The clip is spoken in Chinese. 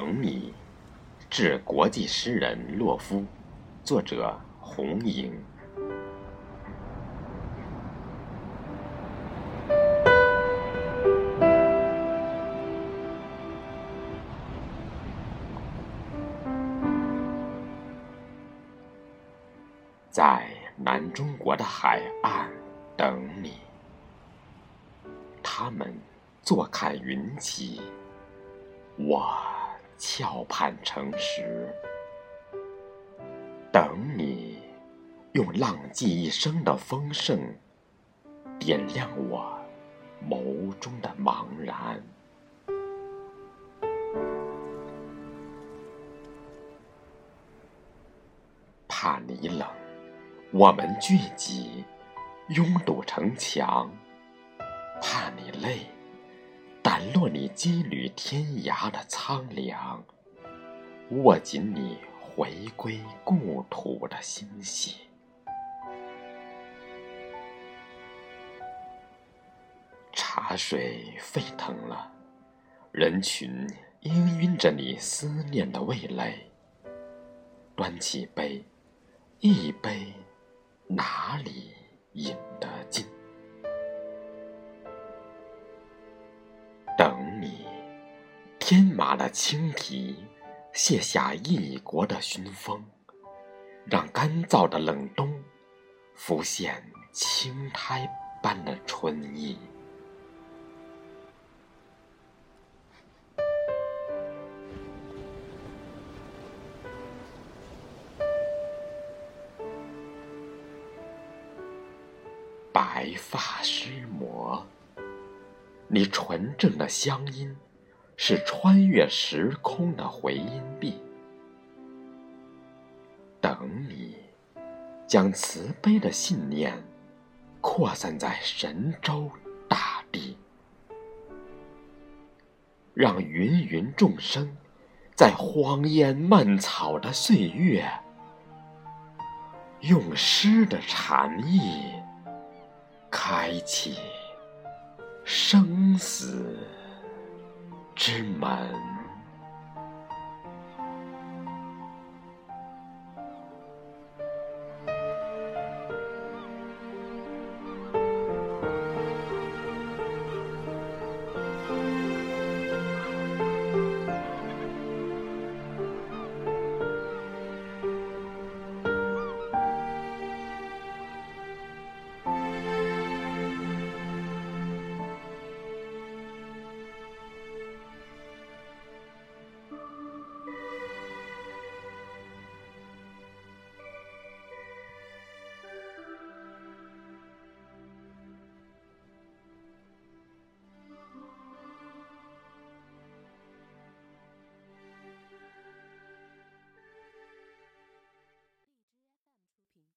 等你，致国际诗人洛夫，作者红莹。在南中国的海岸等你，他们坐看云起。我翘盼成石，等你用浪迹一生的丰盛，点亮我眸中的茫然。怕你冷，我们聚集，拥堵城墙；怕你累。掸落你羁旅天涯的苍凉，握紧你回归故土的欣喜。茶水沸腾了，人群氤氲着你思念的味蕾。端起杯，一杯，哪里饮天马的轻蹄卸下异国的熏风，让干燥的冷冬浮现青苔般的春意。白发诗魔。你纯正的乡音，是穿越时空的回音壁。等你，将慈悲的信念扩散在神州大地，让芸芸众生在荒烟蔓草的岁月，用诗的禅意开启。生死之门。